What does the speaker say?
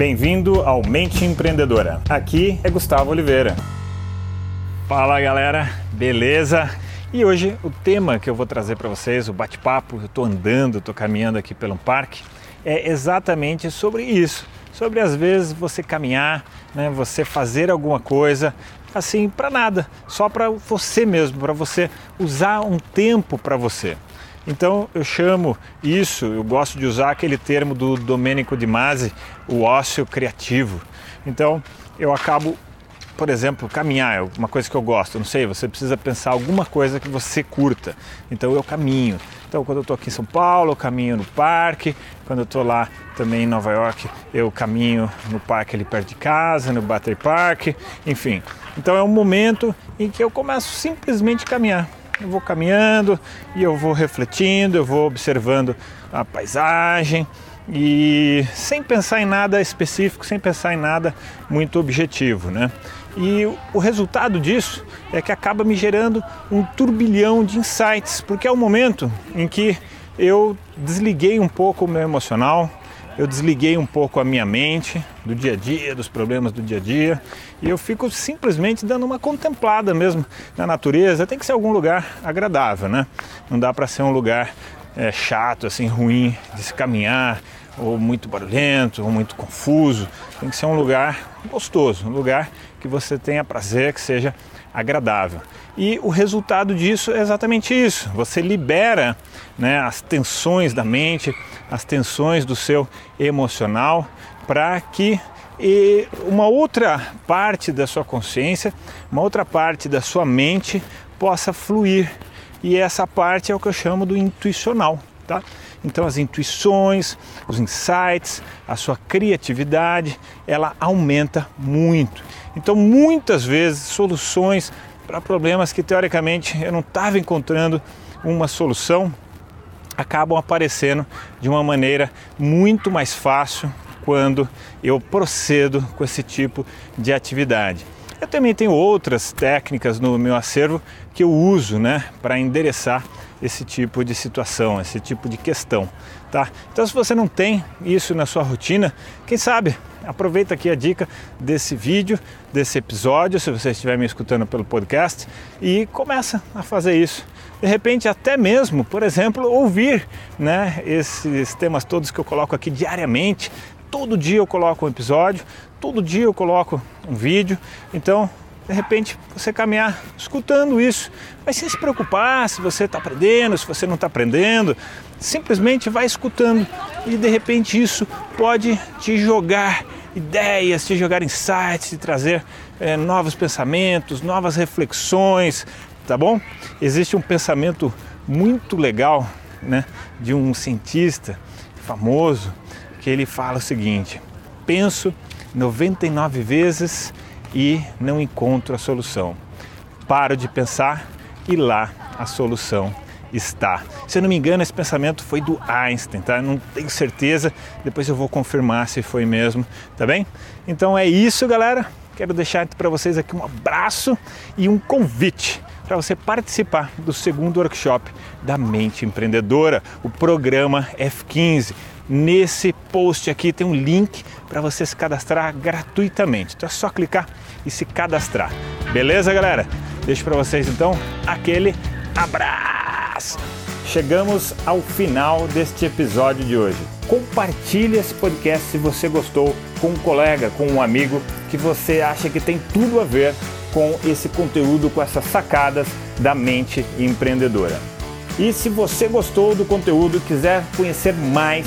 Bem-vindo ao Mente Empreendedora. Aqui é Gustavo Oliveira. Fala galera, beleza? E hoje o tema que eu vou trazer para vocês, o bate-papo, eu estou andando, estou caminhando aqui pelo parque, é exatamente sobre isso. Sobre às vezes você caminhar, né, você fazer alguma coisa assim para nada, só para você mesmo, para você usar um tempo para você. Então eu chamo isso, eu gosto de usar aquele termo do Domenico Di Masi, o ócio criativo. Então eu acabo, por exemplo, caminhar, é uma coisa que eu gosto, não sei, você precisa pensar alguma coisa que você curta. Então eu caminho. Então quando eu estou aqui em São Paulo, eu caminho no parque, quando eu estou lá também em Nova York, eu caminho no parque ali perto de casa, no Battery Park, enfim. Então é um momento em que eu começo simplesmente a caminhar eu vou caminhando e eu vou refletindo, eu vou observando a paisagem e sem pensar em nada específico, sem pensar em nada muito objetivo, né? E o resultado disso é que acaba me gerando um turbilhão de insights, porque é o momento em que eu desliguei um pouco o meu emocional, eu desliguei um pouco a minha mente do dia a dia, dos problemas do dia a dia, e eu fico simplesmente dando uma contemplada mesmo na natureza. Tem que ser algum lugar agradável, né? Não dá para ser um lugar é, chato, assim, ruim de se caminhar, ou muito barulhento, ou muito confuso. Tem que ser um lugar gostoso, um lugar que você tenha prazer, que seja agradável. E o resultado disso é exatamente isso. Você libera né, as tensões da mente, as tensões do seu emocional, para que e uma outra parte da sua consciência, uma outra parte da sua mente possa fluir. E essa parte é o que eu chamo do intuicional, tá? Então as intuições, os insights, a sua criatividade, ela aumenta muito. Então muitas vezes soluções para problemas que teoricamente eu não estava encontrando uma solução acabam aparecendo de uma maneira muito mais fácil quando eu procedo com esse tipo de atividade. Eu também tenho outras técnicas no meu acervo que eu uso né, para endereçar esse tipo de situação, esse tipo de questão. Tá? Então, se você não tem isso na sua rotina, quem sabe aproveita aqui a dica desse vídeo, desse episódio, se você estiver me escutando pelo podcast, e começa a fazer isso. De repente, até mesmo, por exemplo, ouvir né, esses temas todos que eu coloco aqui diariamente. Todo dia eu coloco um episódio, todo dia eu coloco um vídeo. Então, de repente você caminhar escutando isso, mas sem se preocupar se você está aprendendo, se você não está aprendendo, simplesmente vai escutando. E de repente isso pode te jogar ideias, te jogar insights, te trazer é, novos pensamentos, novas reflexões, tá bom? Existe um pensamento muito legal, né, de um cientista famoso que ele fala o seguinte: penso 99 vezes e não encontro a solução. Paro de pensar e lá a solução está. Se eu não me engano, esse pensamento foi do Einstein, tá? Não tenho certeza, depois eu vou confirmar se foi mesmo, tá bem? Então é isso, galera. Quero deixar para vocês aqui um abraço e um convite para você participar do segundo workshop da Mente Empreendedora, o programa F15. Nesse post aqui tem um link para você se cadastrar gratuitamente. Então é só clicar e se cadastrar. Beleza, galera? Deixo para vocês então aquele abraço. Chegamos ao final deste episódio de hoje. Compartilhe esse podcast se você gostou com um colega, com um amigo que você acha que tem tudo a ver com esse conteúdo, com essas sacadas da mente empreendedora. E se você gostou do conteúdo e quiser conhecer mais,